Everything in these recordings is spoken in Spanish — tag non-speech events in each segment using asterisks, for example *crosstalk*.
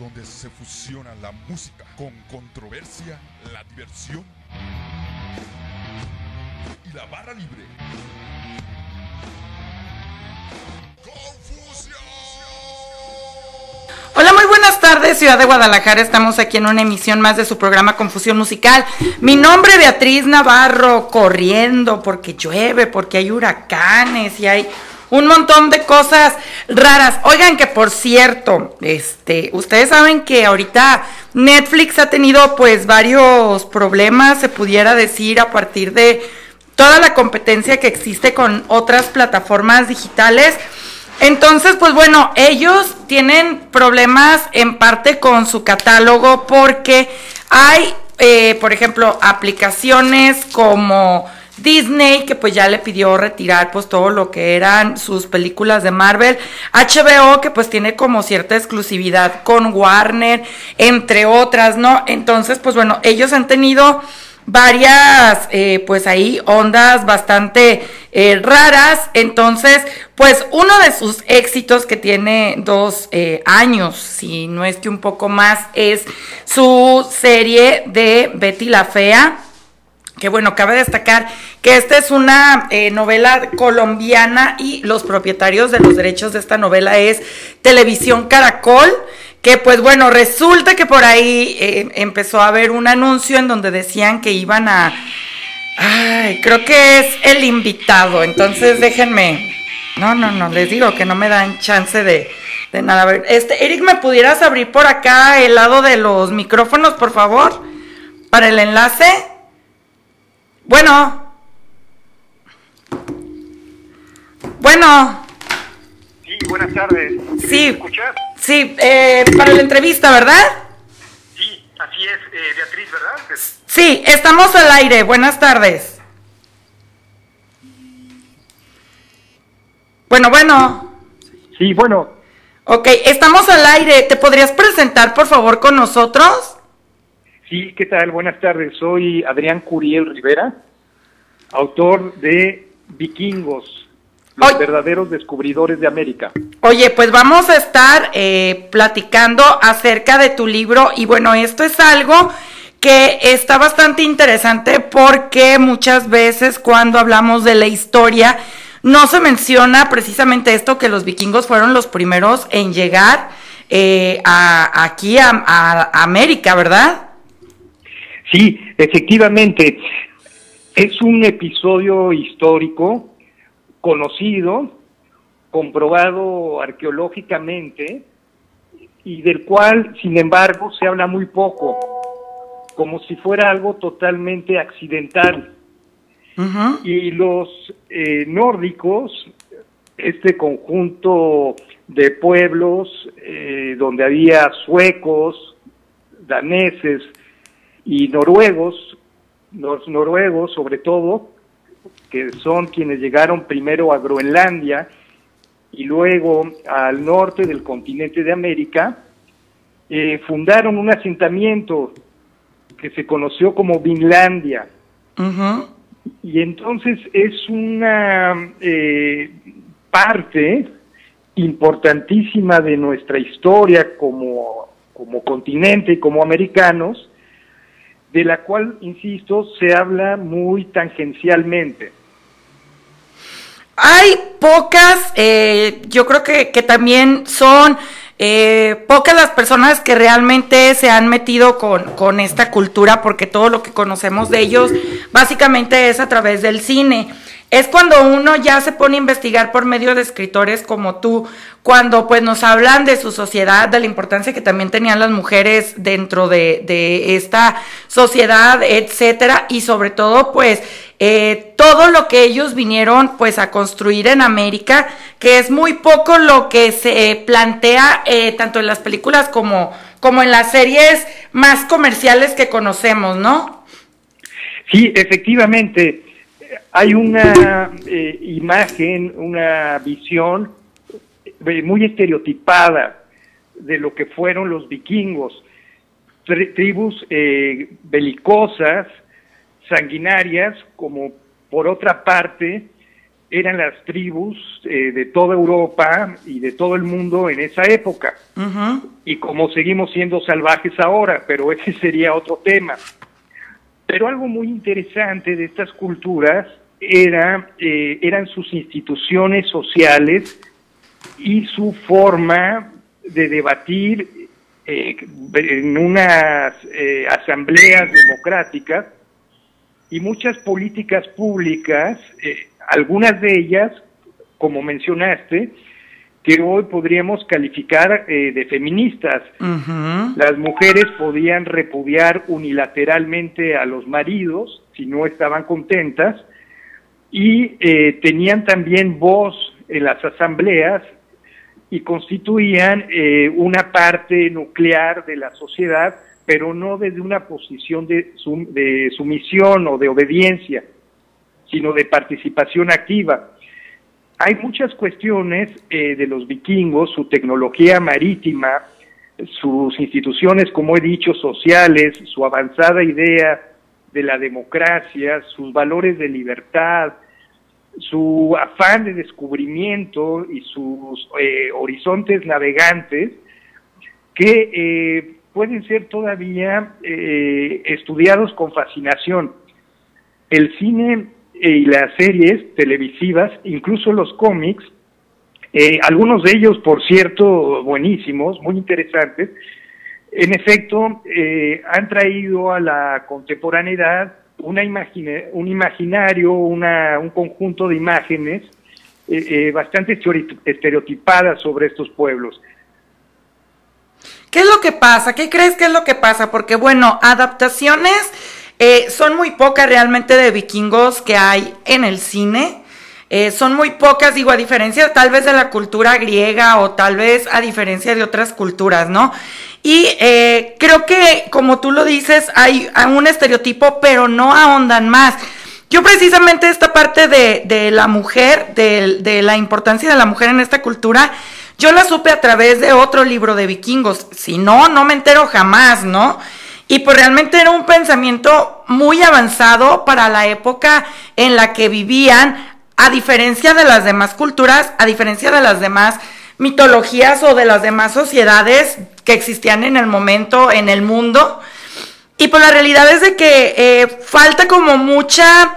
Donde se fusiona la música con controversia, la diversión y la barra libre. Hola, muy buenas tardes, Ciudad de Guadalajara. Estamos aquí en una emisión más de su programa Confusión Musical. Mi nombre es Beatriz Navarro, corriendo porque llueve, porque hay huracanes y hay un montón de cosas raras. Oigan que por cierto, este, ustedes saben que ahorita Netflix ha tenido pues varios problemas, se pudiera decir, a partir de toda la competencia que existe con otras plataformas digitales. Entonces, pues bueno, ellos tienen problemas en parte con su catálogo porque hay, eh, por ejemplo, aplicaciones como Disney, que pues ya le pidió retirar pues todo lo que eran sus películas de Marvel, HBO, que pues tiene como cierta exclusividad con Warner, entre otras, ¿no? Entonces, pues bueno, ellos han tenido varias, eh, pues ahí ondas bastante eh, raras. Entonces, pues uno de sus éxitos que tiene dos eh, años, si no es que un poco más, es su serie de Betty la Fea. Que bueno, cabe destacar que esta es una novela colombiana y los propietarios de los derechos de esta novela es Televisión Caracol que pues bueno, resulta que por ahí eh, empezó a haber un anuncio en donde decían que iban a... Ay, creo que es el invitado, entonces déjenme... No, no, no, les digo que no me dan chance de, de nada. A ver, este, Eric, ¿me pudieras abrir por acá el lado de los micrófonos, por favor? Para el enlace. Bueno. Bueno. Sí, buenas tardes. Sí. ¿Me escuchas? Sí, eh, para la entrevista, ¿verdad? Sí, así es, eh, Beatriz, ¿verdad? Sí, estamos al aire. Buenas tardes. Bueno, bueno. Sí, bueno, Ok, estamos al aire. ¿Te podrías presentar, por favor, con nosotros? Sí, ¿qué tal? Buenas tardes. Soy Adrián Curiel Rivera, autor de Vikingos, los verdaderos descubridores de América. Oye, pues vamos a estar eh, platicando acerca de tu libro y bueno, esto es algo que está bastante interesante porque muchas veces cuando hablamos de la historia no se menciona precisamente esto que los vikingos fueron los primeros en llegar eh, a, aquí a América, ¿verdad? Sí, efectivamente, es un episodio histórico conocido, comprobado arqueológicamente y del cual, sin embargo, se habla muy poco, como si fuera algo totalmente accidental. Y los eh, nórdicos, este conjunto de pueblos eh, donde había suecos, daneses y noruegos, los noruegos sobre todo, que son quienes llegaron primero a Groenlandia y luego al norte del continente de América, eh, fundaron un asentamiento que se conoció como Vinlandia. Y entonces es una eh, parte importantísima de nuestra historia como, como continente y como americanos, de la cual, insisto, se habla muy tangencialmente. Hay pocas, eh, yo creo que, que también son eh, pocas las personas que realmente se han metido con, con esta cultura, porque todo lo que conocemos de ellos básicamente es a través del cine. Es cuando uno ya se pone a investigar por medio de escritores como tú, cuando pues nos hablan de su sociedad, de la importancia que también tenían las mujeres dentro de, esta sociedad, etcétera, y sobre todo pues eh, todo lo que ellos vinieron pues a construir en América, que es muy poco lo que se plantea eh, tanto en las películas como, como en las series más comerciales que conocemos, ¿no? Sí, efectivamente, hay una eh, imagen, una visión eh, muy estereotipada de lo que fueron los vikingos, tribus eh, belicosas, sanguinarias, como por otra parte eran las tribus de toda Europa y de todo el mundo en esa época. Y como seguimos siendo salvajes ahora, pero ese sería otro tema. Pero algo muy interesante de estas culturas era, eh, eran sus instituciones sociales y su forma de debatir eh, en unas eh, asambleas democráticas y muchas políticas públicas, algunas de ellas, como mencionaste, que hoy podríamos calificar eh, de feministas. Las mujeres podían repudiar unilateralmente a los maridos si no estaban contentas y eh, tenían también voz en las asambleas y constituían eh, una parte nuclear de la sociedad, pero no desde una posición de, de sumisión o de obediencia, sino de participación activa hay muchas cuestiones eh, de los vikingos, su tecnología marítima, sus instituciones, como he dicho, sociales, su avanzada idea de la democracia, sus valores de libertad, su afán de descubrimiento y sus eh, horizontes navegantes, que eh, pueden ser todavía estudiados con fascinación. El cine y las series televisivas, incluso los cómics, eh, algunos de ellos, por cierto, buenísimos, muy interesantes, en efecto, eh, han traído a la contemporaneidad una un imaginario, una, un conjunto de imágenes eh, bastante estereotipadas sobre estos pueblos. ¿Qué es lo que pasa? ¿Qué crees que es lo que pasa? Porque, bueno, adaptaciones eh, son muy pocas realmente de vikingos que hay en el cine. Eh, son muy pocas, digo, a diferencia tal vez de la cultura griega o tal vez a diferencia de otras culturas, ¿no? Y eh, creo que, como tú lo dices, hay un estereotipo, pero no ahondan más. Yo precisamente esta parte de, la mujer, de, de, la importancia de la mujer en esta cultura, yo la supe a través de otro libro de vikingos. Si no, no me entero jamás, ¿no? Y pues realmente era un pensamiento muy avanzado para la época en la que vivían, a diferencia de las demás culturas, a diferencia de las demás mitologías o de las demás sociedades que existían en el momento en el mundo. Y pues la realidad es de que eh, falta como mucha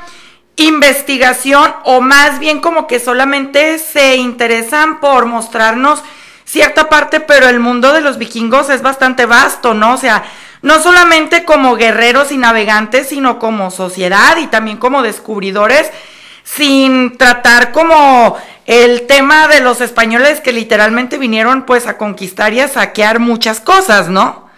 investigación o más bien como que solamente se interesan por mostrarnos cierta parte, pero el mundo de los vikingos es bastante vasto, ¿no? O sea, no solamente como guerreros y navegantes, sino como sociedad y también como descubridores, sin tratar como el tema de los españoles que literalmente vinieron pues a conquistar y a saquear muchas cosas, ¿no?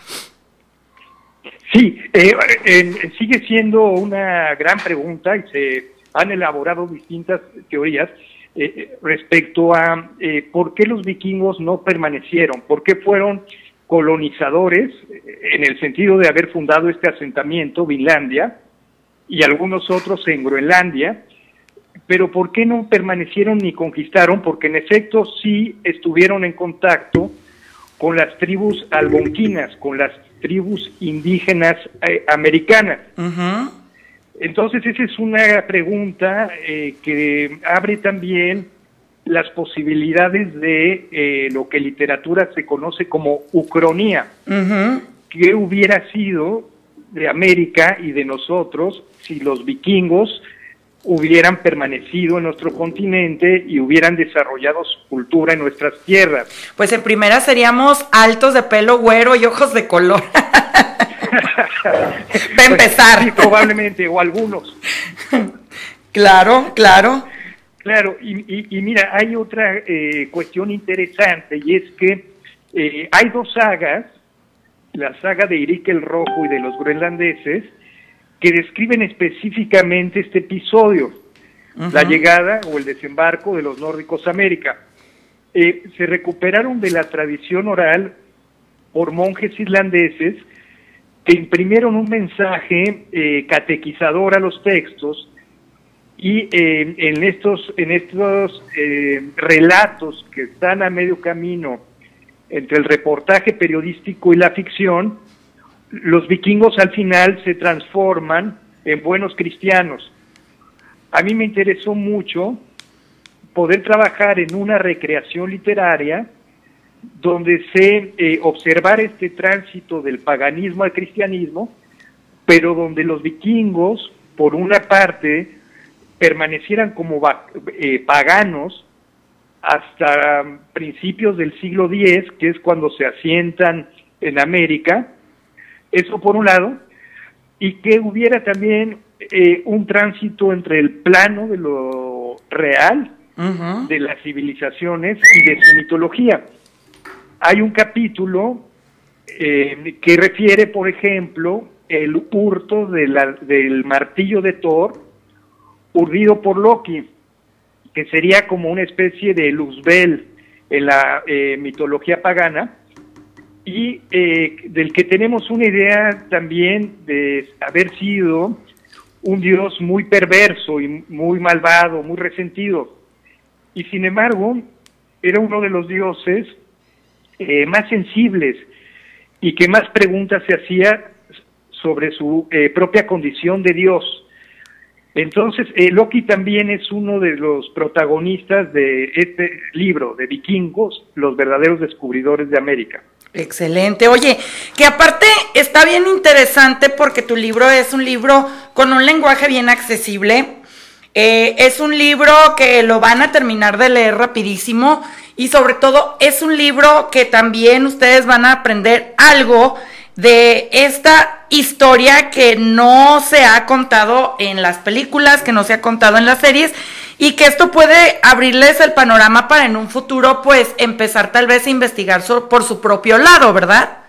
Sí, eh, sigue siendo una gran pregunta y se han elaborado distintas teorías eh, respecto a eh, por qué los vikingos no permanecieron, por qué fueron colonizadores, en el sentido de haber fundado este asentamiento, Vinlandia, y algunos otros en Groenlandia, pero ¿por qué no permanecieron ni conquistaron? Porque en efecto sí estuvieron en contacto con las tribus algonquinas, con las tribus indígenas eh, americanas. Entonces esa es una pregunta eh, que abre también las posibilidades de eh, lo que en literatura se conoce como ucronía. ¿Qué hubiera sido de América y de nosotros si los vikingos hubieran permanecido en nuestro continente y hubieran desarrollado su cultura en nuestras tierras? Pues en primera seríamos altos de pelo güero y ojos de color. *laughs* Para empezar. Sí, probablemente, o algunos. *laughs* Claro, claro. Claro, y, mira, hay otra eh, cuestión interesante y es que eh, hay dos sagas, la saga de Irik el Rojo y de los groenlandeses, que describen específicamente este episodio, la llegada o el desembarco de los nórdicos a América. Eh, se recuperaron de la tradición oral por monjes islandeses que imprimieron un mensaje eh, catequizador a los textos y en estos, en estos eh, relatos que están a medio camino entre el reportaje periodístico y la ficción, los vikingos al final se transforman en buenos cristianos. A mí me interesó mucho poder trabajar en una recreación literaria donde se eh, observar este tránsito del paganismo al cristianismo, pero donde los vikingos, por una parte, permanecieran como eh, paganos hasta principios del siglo X, que es cuando se asientan en América, eso por un lado, y que hubiera también eh, un tránsito entre el plano de lo real, de las civilizaciones y de su mitología. Hay un capítulo eh, que refiere, por ejemplo, el hurto del martillo de Thor, urdido por Loki, que sería como una especie de Luzbel en la eh, mitología pagana, y eh, del que tenemos una idea también de haber sido un dios muy perverso y muy malvado, muy resentido. Y sin embargo, era uno de los dioses eh, más sensibles y que más preguntas se hacía sobre su propia condición de Dios. Entonces, eh, Loki también es uno de los protagonistas de este libro, de Vikingos, los verdaderos descubridores de América. Excelente. Oye, que aparte está bien interesante porque tu libro es un libro con un lenguaje bien accesible. Eh, es un libro que lo van a terminar de leer rapidísimo y sobre todo es un libro que también ustedes van a aprender algo de esta historia que no se ha contado en las películas, que no se ha contado en las series y que esto puede abrirles el panorama para en un futuro pues empezar tal vez a investigar por su propio lado, ¿verdad?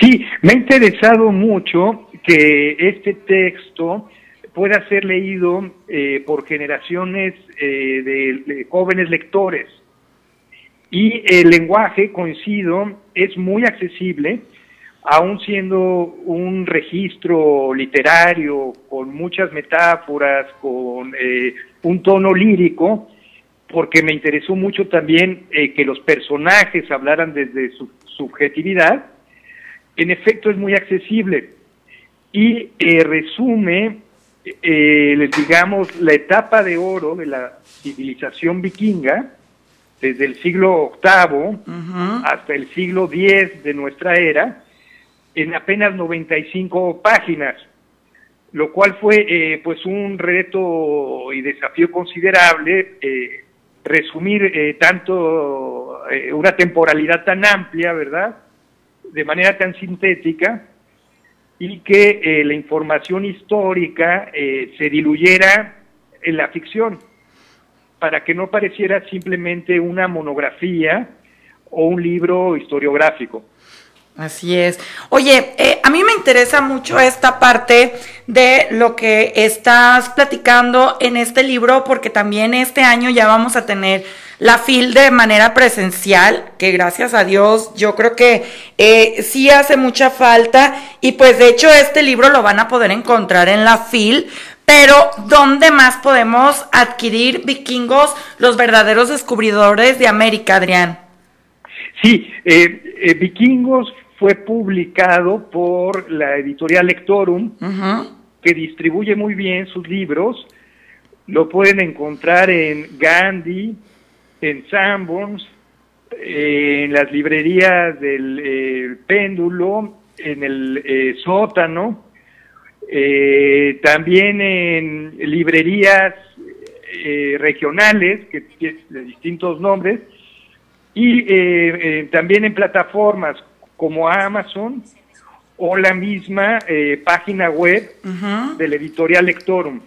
Sí, me ha interesado mucho que este texto pueda ser leído eh, por generaciones eh, de jóvenes lectores. Y el lenguaje, coincido, es muy accesible aún siendo un registro literario con muchas metáforas, con eh, un tono lírico, porque me interesó mucho también eh, que los personajes hablaran desde su subjetividad, en efecto es muy accesible y eh, resume, digamos, la etapa de oro de la civilización vikinga, desde el siglo VIII hasta el siglo X de nuestra era, en apenas 95 páginas, lo cual fue eh, pues un reto y desafío considerable eh, resumir eh, tanto una temporalidad tan amplia, ¿verdad? De manera tan sintética y que la información histórica se diluyera en la ficción para que no pareciera simplemente una monografía o un libro historiográfico. Así es. Oye, eh, a mí me interesa mucho esta parte de lo que estás platicando en este libro, porque también este año ya vamos a tener la FIL de manera presencial, que gracias a Dios yo creo que eh, sí hace mucha falta, y pues de hecho este libro lo van a poder encontrar en la FIL, pero ¿dónde más podemos adquirir vikingos, los verdaderos descubridores de América, Adrián? Sí, eh, vikingos fue publicado por la editorial Lectorum, que distribuye muy bien sus libros. Lo pueden encontrar en Gandhi, en Sanborns, en las librerías del eh, Péndulo, en el eh, Sótano, eh, también en librerías regionales que, de distintos nombres y también en plataformas como Amazon o la misma eh, página web del editorial Lectorum.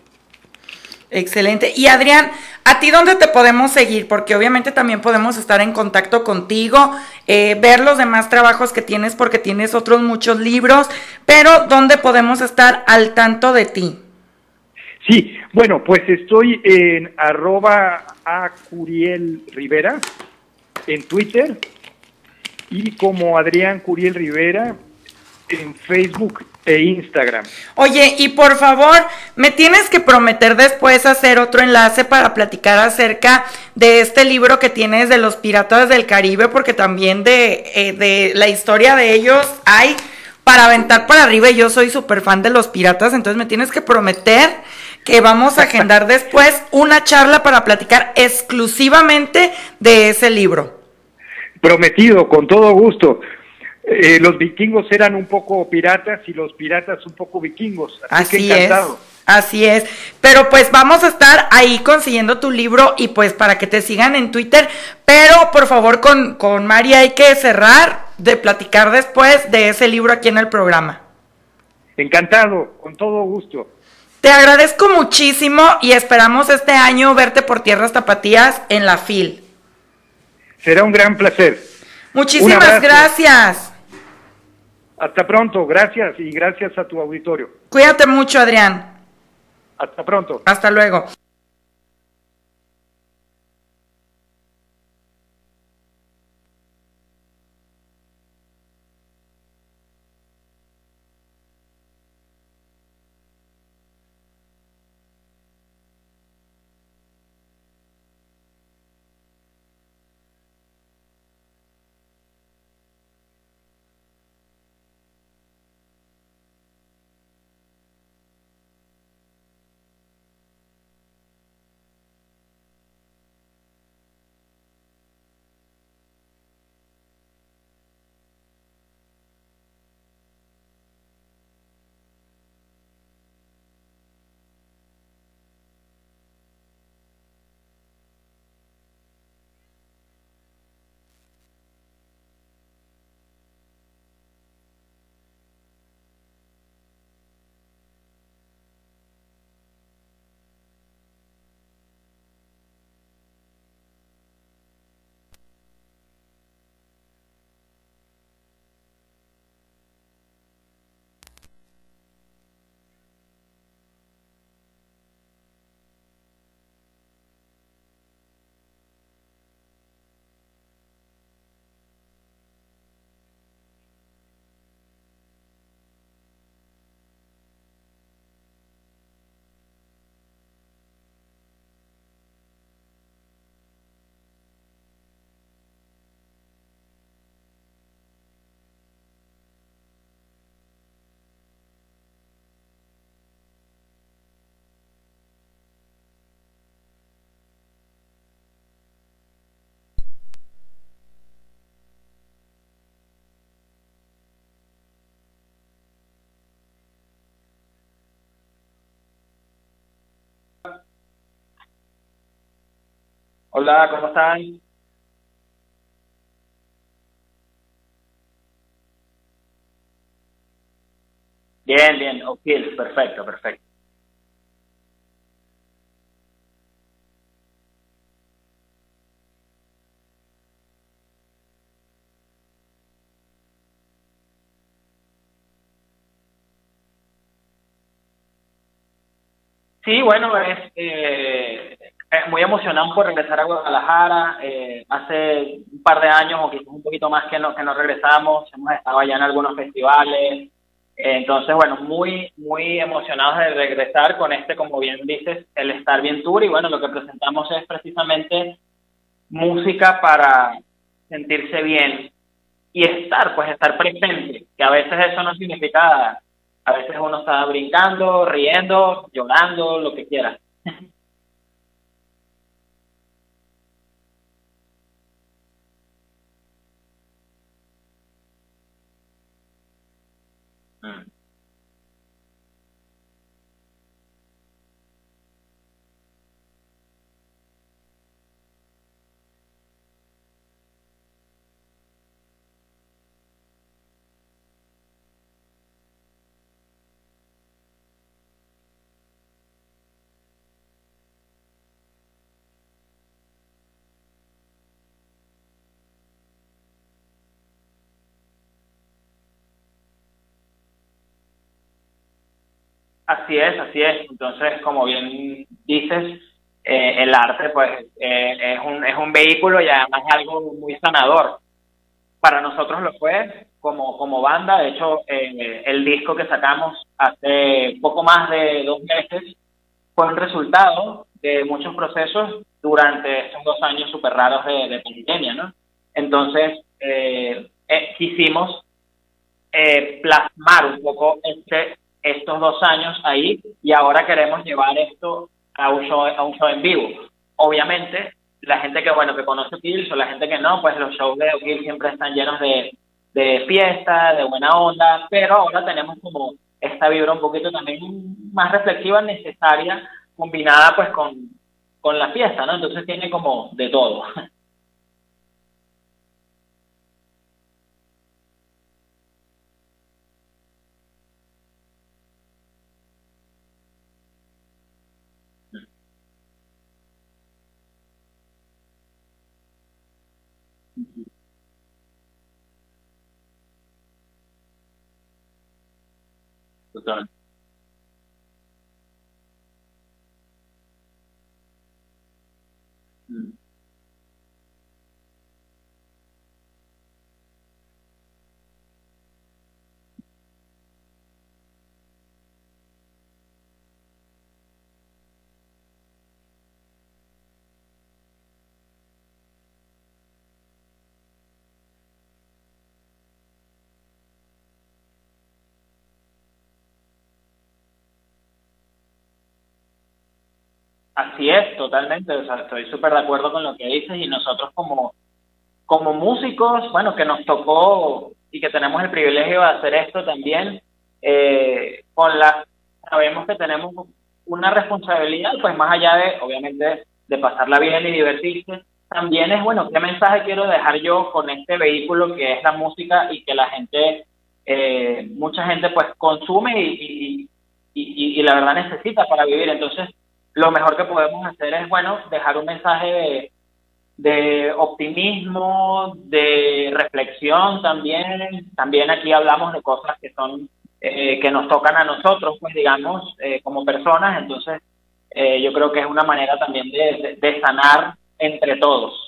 Excelente. Y Adrián, ¿a ti dónde te podemos seguir? Porque obviamente también podemos estar en contacto contigo, eh, ver los demás trabajos que tienes porque tienes otros muchos libros, pero ¿dónde podemos estar al tanto de ti? Sí, bueno, pues estoy en arroba a Curiel Rivera en Twitter y como Adrián Curiel Rivera en Facebook e Instagram. Oye, y por favor, me tienes que prometer después hacer otro enlace para platicar acerca de este libro que tienes de los piratas del Caribe, porque también de, eh, de la historia de ellos hay para aventar para arriba yo soy súper fan de los piratas, entonces me tienes que prometer que vamos a agendar después una charla para platicar exclusivamente de ese libro. Prometido, con todo gusto. Eh, los vikingos eran un poco piratas y los piratas un poco vikingos. Así, Así que es. encantado. Así es. Pero pues vamos a estar ahí consiguiendo tu libro y pues para que te sigan en Twitter. Pero por favor con, con Mari hay que cerrar de platicar después de ese libro aquí en el programa. Encantado, con todo gusto. Te agradezco muchísimo y esperamos este año verte por Tierras Tapatías en la FIL. Será un gran placer. Muchísimas gracias. Hasta pronto, gracias y gracias a tu auditorio. Cuídate mucho, Adrián. Hasta pronto. Hasta luego. Hola, ¿cómo están? Bien, bien, ok, perfecto, perfecto. Sí, bueno, es eh, muy emocionado por regresar a Guadalajara. Eh, hace un par de años o quizás un poquito más que no, que no regresamos. Hemos estado allá en algunos festivales. Eh, entonces, bueno, muy, muy emocionados de regresar con este, como bien dices, el Estar Bien Tour. Y bueno, lo que presentamos es precisamente música para sentirse bien y estar, pues estar presente, que a veces eso no significa, a veces uno está brincando, riendo, llorando, lo que quiera. *laughs* Así es, así es. Entonces, como bien dices, eh, el arte pues eh, es, un, es un vehículo y además es algo muy sanador. Para nosotros lo fue como, como banda. De hecho, eh, el disco que sacamos hace poco más de dos meses fue un resultado de muchos procesos durante estos dos años súper raros de, de, pandemia, ¿no? Entonces, eh, eh, quisimos plasmar un poco este, estos dos años ahí y ahora queremos llevar esto a un show, a un show en vivo. Obviamente, la gente que, bueno, que conoce Kills o la gente que no, pues los shows de Kills siempre están llenos de, de fiesta, de buena onda, pero ahora tenemos como esta vibra un poquito también más reflexiva, necesaria, combinada pues con, con la fiesta, ¿no? Entonces tiene como de todo. *laughs* done. Así es, totalmente. O sea, estoy súper de acuerdo con lo que dices y nosotros como, como músicos, bueno, que nos tocó y que tenemos el privilegio de hacer esto también, eh, con la, sabemos que tenemos una responsabilidad, pues más allá de, obviamente, de pasarla bien y divertirse, también es, bueno, ¿qué mensaje quiero dejar yo con este vehículo que es la música y que la gente, eh, mucha gente pues consume y, y, la verdad necesita para vivir? Entonces, lo mejor que podemos hacer es, bueno, dejar un mensaje de, optimismo, de reflexión también. También aquí hablamos de cosas que son, eh, que nos tocan a nosotros, pues digamos, eh, como personas. Entonces, eh, yo creo que es una manera también de, de sanar entre todos.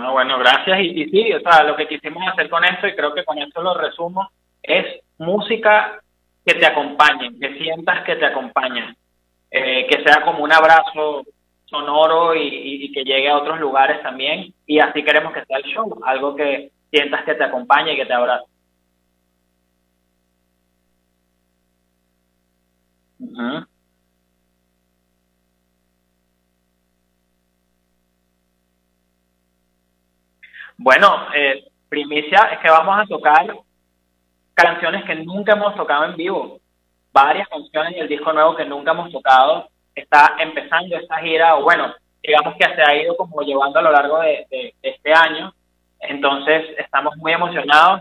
No, bueno, gracias. Y, y, sí, o sea, lo que quisimos hacer con esto, y creo que con esto lo resumo, es música que te acompañe, que sientas que te acompaña, eh, que sea como un abrazo sonoro y, que llegue a otros lugares también. Y así queremos que sea el show, algo que sientas que te acompañe y que te abrace. Uh. Bueno, eh, primicia es que vamos a tocar canciones que nunca hemos tocado en vivo, varias canciones y el disco nuevo que nunca hemos tocado. Está empezando esta gira, o bueno, digamos que se ha ido como llevando a lo largo de, de, de este año. Entonces, estamos muy emocionados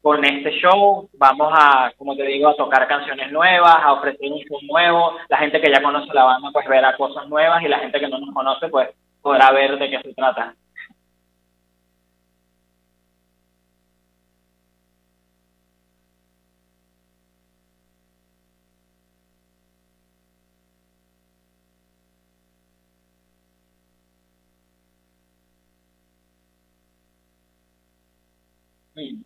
con este show. Vamos a, como te digo, a tocar canciones nuevas, a ofrecer un show nuevo. La gente que ya conoce la banda, pues verá cosas nuevas y la gente que no nos conoce, pues podrá ver de qué se trata. Sí.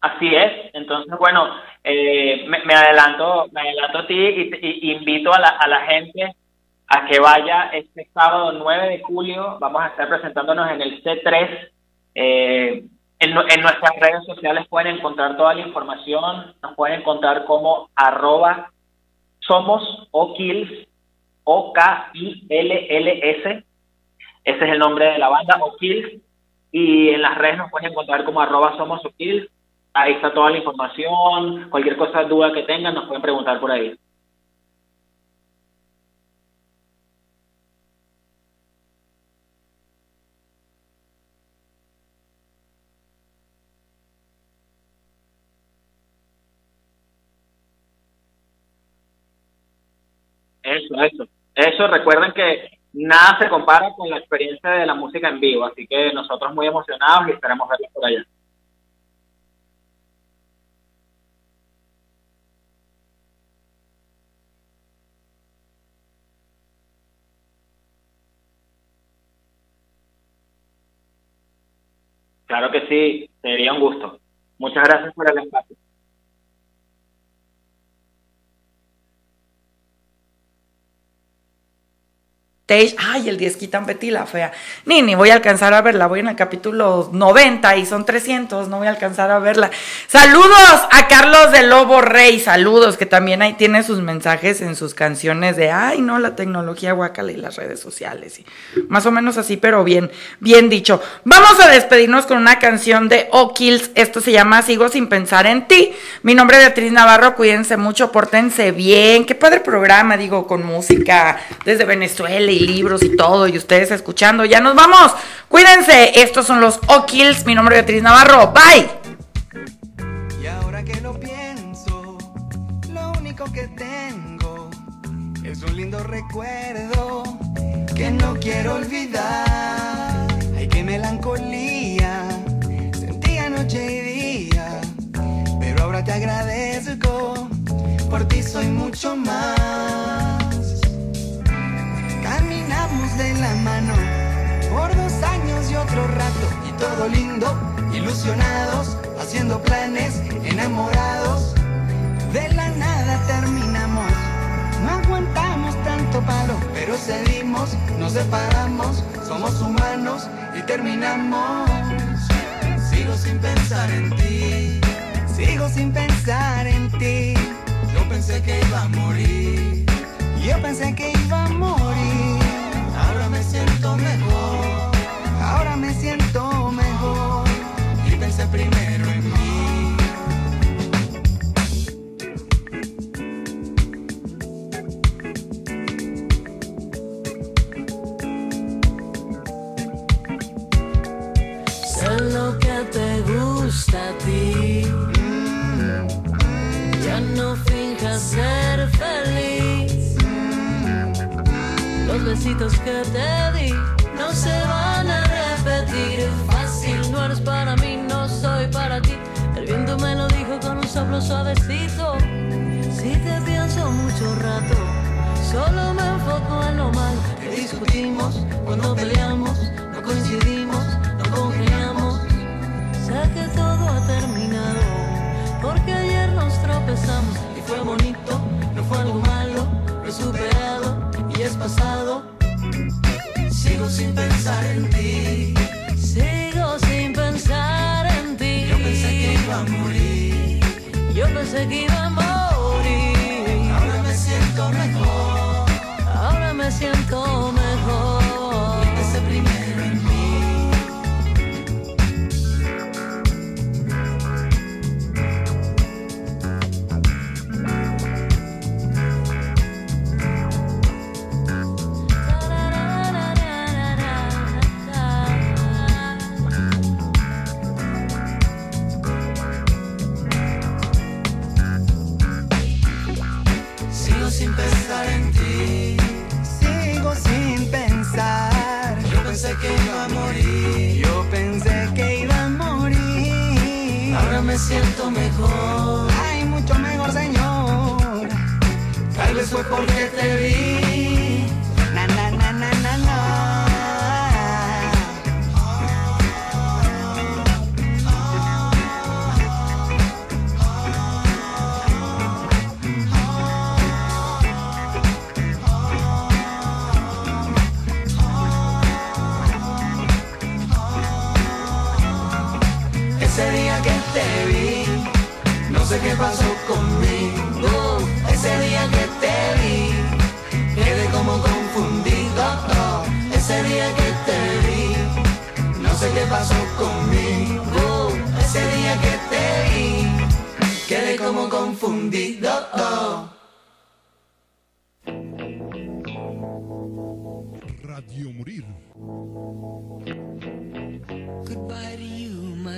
Así es, entonces bueno, eh, me, adelanto, me adelanto a ti y, y invito a la, a la gente a que vaya este sábado 9 de julio. Vamos a estar presentándonos en el C3. Eh, en, nuestras redes sociales pueden encontrar toda la información. Nos pueden encontrar como arroba somos o kills O-K-I-L-L-S. Ese es el nombre de la banda, o kills. Y en las redes nos pueden encontrar como arroba somos o kills. Ahí está toda la información. Cualquier cosa, duda que tengan, nos pueden preguntar por ahí. Eso, eso. Eso, recuerden que nada se compara con la experiencia de la música en vivo, así que nosotros muy emocionados y esperamos verlos por allá. Claro que sí, sería un gusto. Muchas gracias por el espacio. Ay, el 10 quitan Betty la fea. Ni, ni voy a alcanzar a verla, voy en el capítulo 90 y son 300, no voy a alcanzar a verla. Saludos a Carlos de Lobo Rey, saludos, que también ahí tiene sus mensajes en sus canciones de, ay, no, la tecnología guacala y las redes sociales, y más o menos así, pero bien, bien dicho. Vamos a despedirnos con una canción de O'Kills, esto se llama Sigo sin pensar en ti. Mi nombre es Beatriz Navarro, cuídense mucho, pórtense bien, qué padre programa, digo, con música desde Venezuela libros y todo, y ustedes escuchando. Ya nos vamos. Cuídense. Estos son los O'Kills. Mi nombre es Beatriz Navarro. Bye. Y ahora que lo pienso, lo único que tengo es un lindo recuerdo que no quiero olvidar. Ay, qué melancolía sentía noche y día, pero ahora te agradezco, por ti soy mucho más de la mano por dos años y otro rato y todo lindo, ilusionados, haciendo planes, enamorados. De la nada terminamos, no aguantamos tanto paro, pero cedimos, nos separamos, somos humanos y terminamos. Sigo sin pensar en ti, sigo sin pensar en ti. Yo pensé que iba a morir, yo pensé que iba a morir siento mejor, ahora me siento mejor y pensé primero en mí. Sé lo que te gusta a ti. Ya no finjas ser feliz. Los besitos que te no se van a repetir. Fácil, no eres para mí, no soy para ti. El viento me lo dijo con un soplo suavecito. Si te pienso mucho rato, solo me enfoco en lo malo que discutimos cuando peleamos, no coincidimos, no congeniamos. Sé que todo ha terminado, porque ayer nos tropezamos y fue bonito, no fue algo malo, lo he superado pasado. Sigo sin pensar en ti. Sigo sin pensar en ti. Yo pensé que iba a morir. Yo pensé que iba a morir. Ahora me siento mejor. Ahora me siento mejor. No sé qué pasó conmigo. Ese día que te vi, quedé como confundido. Ese día que te vi, no sé qué pasó conmigo. Ese día que te vi, quedé como confundido. Radio Morir.